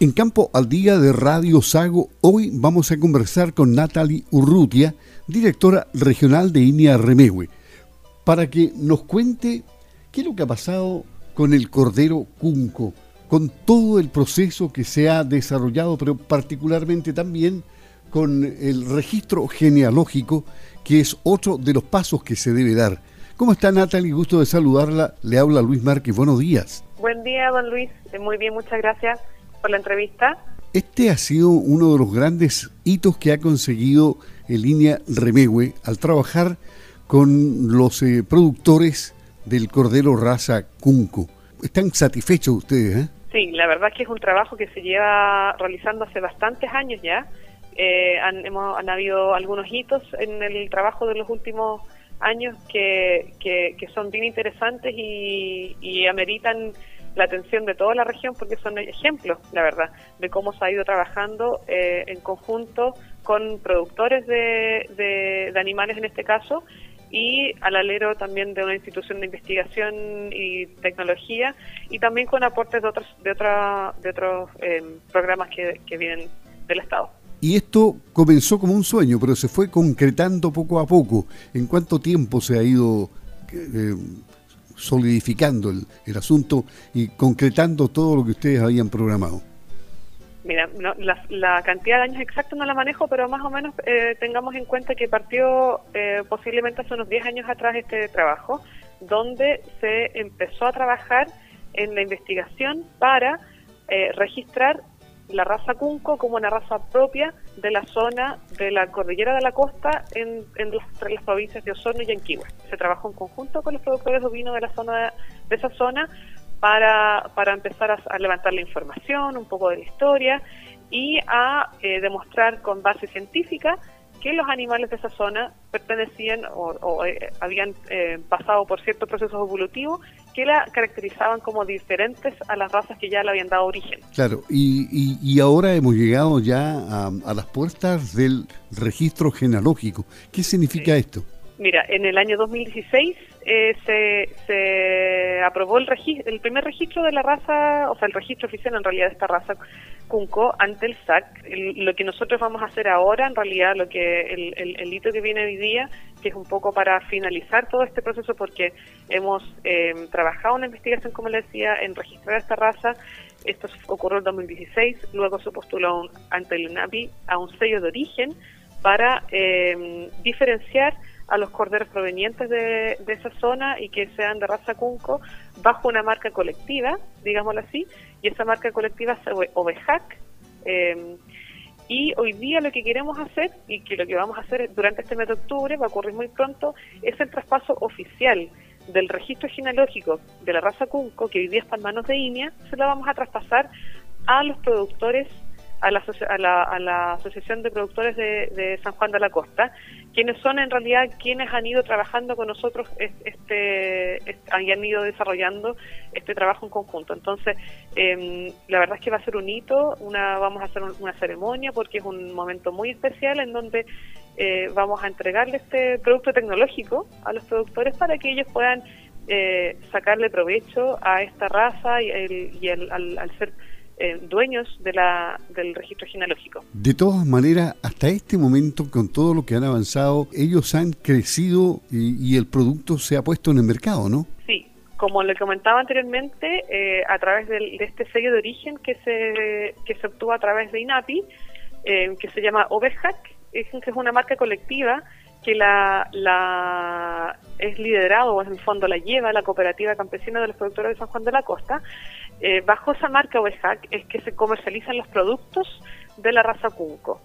En Campo al Día de Radio Sago, hoy vamos a conversar con Natalie Urrutia, directora regional de INIA Remehue, para que nos cuente qué es lo que ha pasado con el Cordero Cunco, con todo el proceso que se ha desarrollado, pero particularmente también con el registro genealógico, que es otro de los pasos que se debe dar. ¿Cómo está Natalie? Gusto de saludarla. Le habla Luis Márquez. Buenos días. Buen día, don Luis. Muy bien, muchas gracias por la entrevista. Este ha sido uno de los grandes hitos que ha conseguido en línea Remegue al trabajar con los eh, productores del cordero raza Cunco. ¿Están satisfechos ustedes? Eh? Sí, la verdad es que es un trabajo que se lleva realizando hace bastantes años ya. Eh, han, hemos, han habido algunos hitos en el trabajo de los últimos años que, que, son bien interesantes y, y ameritan la atención de toda la región porque son ejemplos, la verdad, de cómo se ha ido trabajando eh, en conjunto con productores de, de, animales en este caso y al alero también de una institución de investigación y tecnología y también con aportes de otros de otra, de otros eh, programas que, vienen del Estado. Y esto comenzó como un sueño, pero se fue concretando poco a poco. ¿En cuánto tiempo se ha ido eh, solidificando el, asunto y concretando todo lo que ustedes habían programado? Mira, la, cantidad de años exactos no la manejo, pero más o menos eh, tengamos en cuenta que partió eh, posiblemente hace unos 10 años atrás este trabajo, donde se empezó a trabajar en la investigación para eh, registrar la raza Cunco como una raza propia de la zona de la cordillera de la costa en, en las, provincias de Osorno y Yanquihue. Se trabajó en conjunto con los productores ovinos de la zona de esa zona para, para empezar a, levantar la información, un poco de la historia y a eh, demostrar con base científica que los animales de esa zona pertenecían o, eh, habían eh, pasado por ciertos procesos evolutivos que la caracterizaban como diferentes a las razas que ya le habían dado origen. Claro, y, y, ahora hemos llegado ya a, las puertas del registro genealógico. ¿Qué significa esto? Mira, en el año 2016 eh, se, aprobó el, el primer registro de la raza, o sea, el registro oficial en realidad de esta raza Cunco ante el SAC. lo que nosotros vamos a hacer ahora, en realidad, lo que el, el, hito que viene hoy día, que es un poco para finalizar todo este proceso, porque hemos eh, trabajado una investigación, como le decía, en registrar esta raza. Esto ocurrió en 2016, luego se postuló ante el UNAPI a un sello de origen para eh, diferenciar a los corderos provenientes de, esa zona y que sean de raza Cunco bajo una marca colectiva, digámoslo así, y esa marca colectiva es OVEJAC. Eh, y hoy día lo que queremos hacer, y que lo que vamos a hacer durante este mes de octubre, va a ocurrir muy pronto, es el traspaso oficial del registro genealógico de la raza Cunco, que hoy día está en manos de INEA, se lo vamos a traspasar a los productores a la, a la, Asociación de Productores de, San Juan de la Costa, quienes son en realidad quienes han ido trabajando con nosotros, este, este han ido desarrollando este trabajo en conjunto. Entonces, em, la verdad es que va a ser un hito, una, vamos a hacer una ceremonia porque es un momento muy especial en donde eh, vamos a entregarle este producto tecnológico a los productores para que ellos puedan eh, sacarle provecho a esta raza y, el, al, al ser eh, dueños de la, del registro genealógico. De todas maneras, hasta este momento, con todo lo que han avanzado, ellos han crecido y, el producto se ha puesto en el mercado, ¿no? Sí, como le comentaba anteriormente, eh, a través de este sello de origen que se, que se obtuvo a través de INAPI, eh, que se llama Overhack, es, es una marca colectiva que la, la es liderado, o en el fondo la lleva la cooperativa campesina de los productores de San Juan de la Costa, eh, bajo esa marca OEJAC es que se comercializan los productos de la raza Cunco.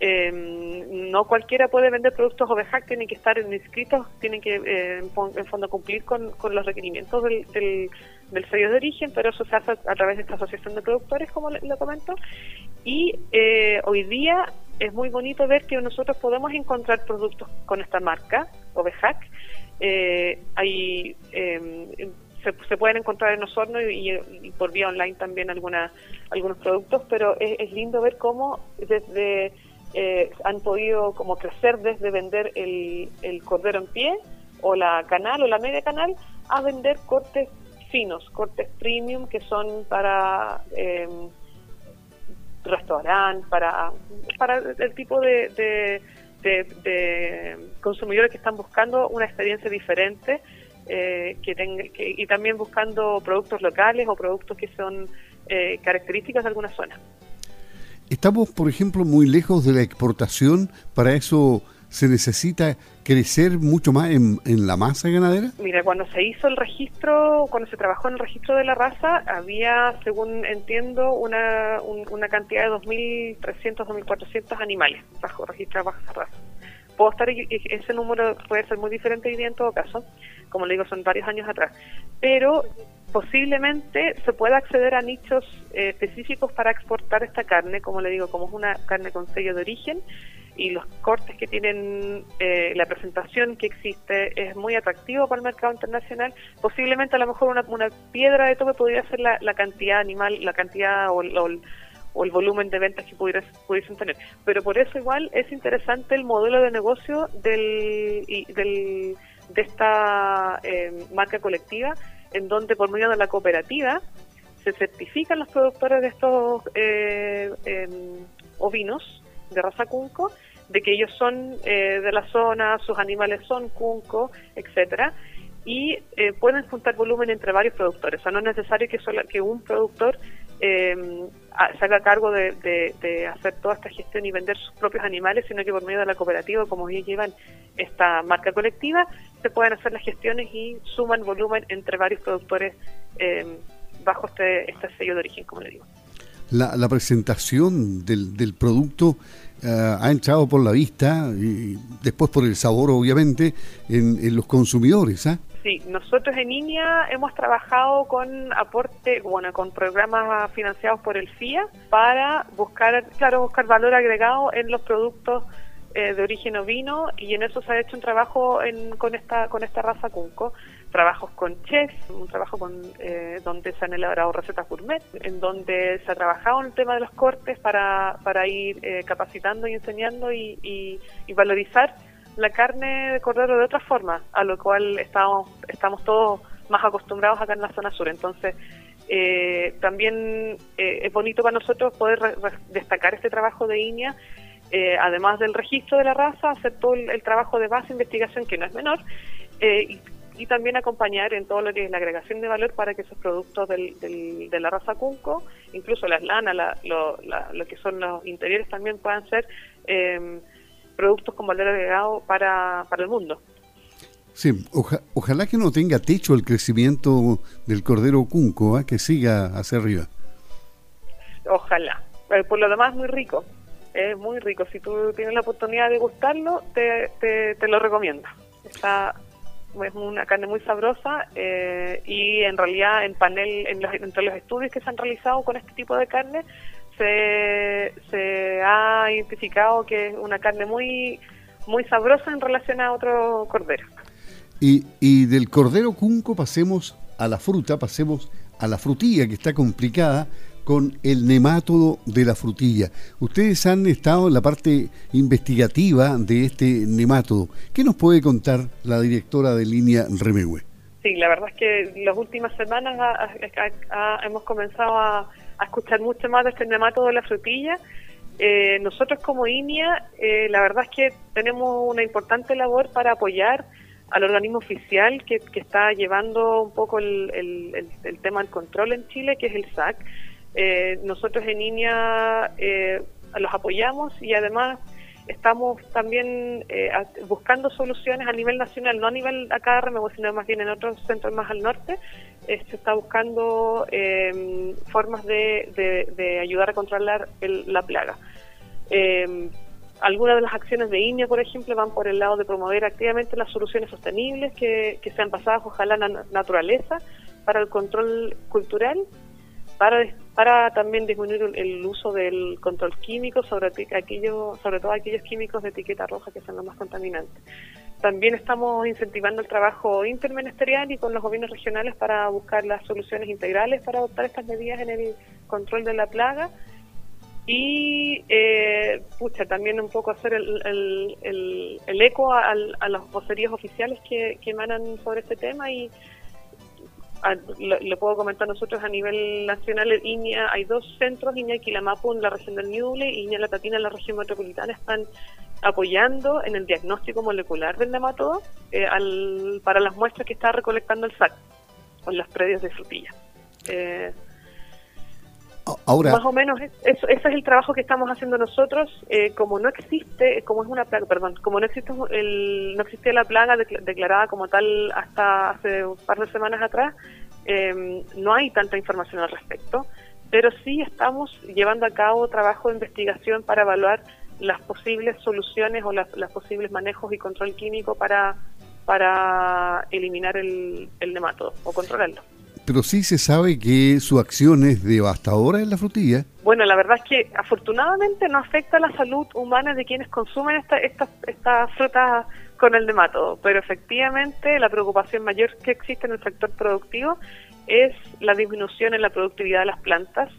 Em, no cualquiera puede vender productos OVEJAC, tienen que estar inscritos, tienen que eh, en fondo cumplir con, los requerimientos del, del, sello de origen, pero eso se hace a través de esta asociación de productores, como le, comento. Y eh, hoy día es muy bonito ver que nosotros podemos encontrar productos con esta marca, OVEJAC. hay se, pueden encontrar en Osorno y, por vía online también alguna, algunos productos, pero es, lindo ver cómo desde eh, han podido como crecer desde vender el, el cordero en pie o la canal o la media canal a vender cortes finos, cortes premium que son para restaurante, para, para el tipo de, de, consumidores que están buscando una experiencia diferente eh, que tenga, y también buscando productos locales o productos que son eh, características de alguna zona. Estamos, por ejemplo, muy lejos de la exportación, para eso se necesita crecer mucho más en, la masa ganadera? Mira, cuando se hizo el registro, cuando se trabajó en el registro de la raza, había, según entiendo, una, una cantidad de 2.300, 2.400 animales bajo registro bajo esa raza. Puedo estar, ese número puede ser muy diferente hoy día en todo caso, como le digo, son varios años atrás, pero posiblemente se pueda acceder a nichos eh, específicos para exportar esta carne, como le digo, como es una carne con sello de origen, y los cortes que tienen, eh, la presentación que existe es muy atractivo para el mercado internacional. Posiblemente a lo mejor una, una piedra de tope podría ser la, cantidad animal, la cantidad o, el volumen de ventas que pudiesen tener. Pero por eso igual es interesante el modelo de negocio del, del de esta eh, marca colectiva, en donde por medio de la cooperativa se certifican los productores de estos eh, em, ovinos de raza cunco de que ellos son eh, de la zona, sus animales son cunco, etcétera, y eh, pueden juntar volumen entre varios productores. O sea, no es necesario que, solo, que un productor eh, se haga cargo de, hacer toda esta gestión y vender sus propios animales, sino que por medio de la cooperativa, como ellos llevan esta marca colectiva, se pueden hacer las gestiones y suman volumen entre varios productores bajo este, este sello de origen, como le digo. La, la presentación del, del producto eh, ha entrado por la vista y después por el sabor, obviamente, en, los consumidores. ¿ah? Sí, nosotros en INEA hemos trabajado con aporte, bueno, con programas financiados por el FIA para buscar, claro, buscar valor agregado en los productos eh, de origen ovino y en eso se ha hecho un trabajo con esta con esta raza Cunco. Trabajos con chefs, un trabajo con, eh, donde se han elaborado recetas gourmet, en donde se ha trabajado en el tema de los cortes para, para ir eh, capacitando y enseñando y, y, valorizar la carne de cordero de otra forma, a lo cual estamos, estamos todos más acostumbrados acá en la zona sur. Entonces, eh, también es bonito para nosotros poder destacar este trabajo de INEA, además del registro de la raza, hacer todo el, trabajo de base, investigación, que no es menor, y y también acompañar en todo lo que es la agregación de valor para que esos productos del, de la raza Cunco, incluso las lanas, lo, que son los interiores también puedan ser productos con valor agregado para, para el mundo. Sí, ojalá que no tenga techo el crecimiento del cordero Cunco, ¿eh? que siga hacia arriba. Ojalá. Eh, por lo demás, muy rico. Es muy rico. Si tú tienes la oportunidad de gustarlo, te, te, te lo recomiendo. Está es una carne muy sabrosa eh, y en realidad en panel, en los, entre los estudios que se han realizado con este tipo de carne, se, se ha identificado que es una carne muy, muy sabrosa en relación a otro cordero. Y, y del cordero cunco pasemos a la fruta, pasemos a la frutilla que está complicada con el nemátodo de la frutilla. Ustedes han estado en la parte investigativa de este nemátodo. ¿Qué nos puede contar la directora de línea Remegue? Sí, la verdad es que las últimas semanas hemos comenzado a, escuchar mucho más de este nemátodo de la frutilla. Eh, nosotros como INIA, eh, la verdad es que tenemos una importante labor para apoyar al organismo oficial que, está llevando un poco el, el, tema del control en Chile, que es el SAC. Eh, nosotros en INEA eh, los apoyamos y además estamos también eh, buscando soluciones a nivel nacional, no a nivel acá de sino más bien en otros centros más al norte. se está buscando formas de, ayudar a controlar la plaga. algunas de las acciones de INEA, por ejemplo, van por el lado de promover activamente las soluciones sostenibles que, que sean basadas, ojalá, en la naturaleza para el control cultural para, para también disminuir el uso del control químico, sobre, aquello, sobre todo aquellos químicos de etiqueta roja que son los más contaminantes. También estamos incentivando el trabajo interministerial y con los gobiernos regionales para buscar las soluciones integrales para adoptar estas medidas en el control de la plaga y eh, también un poco hacer el, eco a, los voceríos oficiales que, que emanan sobre este tema y le, puedo comentar nosotros a nivel nacional, INEA hay dos centros, INEA Quilamapu en la región del Ñuble y INEA La Tatina en la región metropolitana, están apoyando en el diagnóstico molecular del nematodo eh, para las muestras que está recolectando el SAC con las predios de frutilla. Eh, Ahora, más o menos eso, ese es el trabajo que estamos haciendo nosotros. Eh, como no existe, como es una plaga, perdón, como no existe el, no la plaga declarada como tal hasta hace un par de semanas atrás, em, no hay tanta información al respecto. Pero sí estamos llevando a cabo trabajo de investigación para evaluar las posibles soluciones o las, posibles manejos y control químico para para eliminar el, el nematodo o controlarlo pero sí se sabe que su acción es devastadora en la frutilla. Bueno, la verdad es que afortunadamente no afecta la salud humana de quienes consumen estas esta, esta frutas con el nematodo, pero efectivamente la preocupación mayor que existe en el sector productivo es la disminución en la productividad de las plantas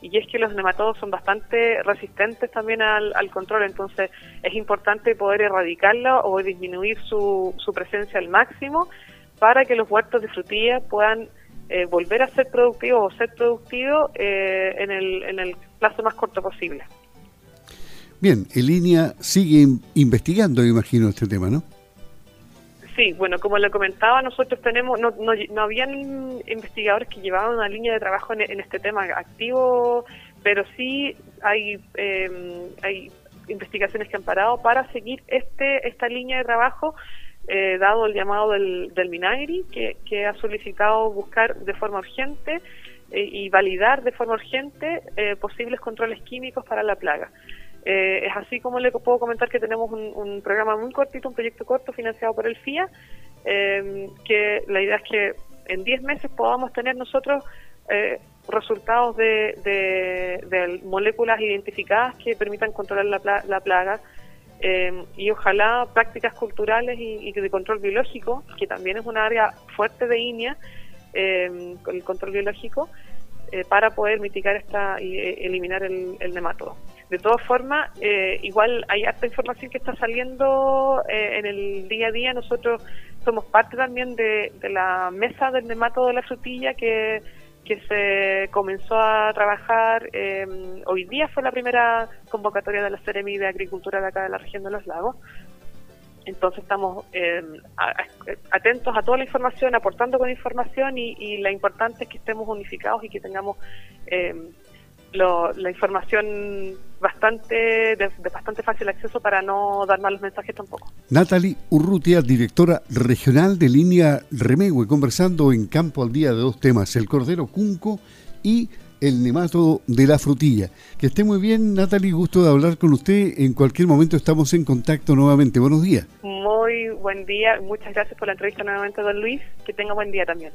y es que los nematodos son bastante resistentes también al, al control, entonces es importante poder erradicarla o disminuir su, su presencia al máximo para que los huertos de frutilla puedan eh, volver a ser productivo o ser productivo eh, en, el, en el plazo más corto posible. Bien, en línea sigue investigando, imagino, este tema, ¿no? Sí, bueno, como le comentaba, nosotros tenemos, no, no, no habían investigadores que llevaban una línea de trabajo en, este tema activo, pero sí hay, eh, hay investigaciones que han parado para seguir este esta línea de trabajo eh, dado el llamado del, del Minagri, que, ha solicitado buscar de forma urgente eh, y validar de forma urgente eh, posibles controles químicos para la plaga. es así como le puedo comentar que tenemos un, programa muy cortito, un proyecto corto financiado por el FIA, que la idea es que en 10 meses podamos tener nosotros resultados de, de, moléculas identificadas que permitan controlar la, la plaga eh, y ojalá prácticas culturales y, de control biológico, que también es un área fuerte de INEA, eh, el control biológico, eh, para poder mitigar esta y eliminar el, el nematodo. De todas formas, igual hay harta información que está saliendo en el día a día. Nosotros somos parte también de, de la mesa del nematodo de la frutilla que que se comenzó a trabajar, em, hoy día fue la primera convocatoria de la Ceremi de Agricultura de acá de la región de los lagos. Entonces estamos em, atentos a toda la información, aportando con información y, y la importante es que estemos unificados y que tengamos eh, la información bastante de, bastante fácil acceso para no dar malos mensajes tampoco. Natalie Urrutia, directora regional de línea Remegüe, conversando en Campo al Día de dos temas, el cordero cunco y el nematodo de la frutilla. Que esté muy bien, Natalie, gusto de hablar con usted. En cualquier momento estamos en contacto nuevamente. Buenos días. Muy buen día, muchas gracias por la entrevista nuevamente, don Luis. Que tenga buen día también.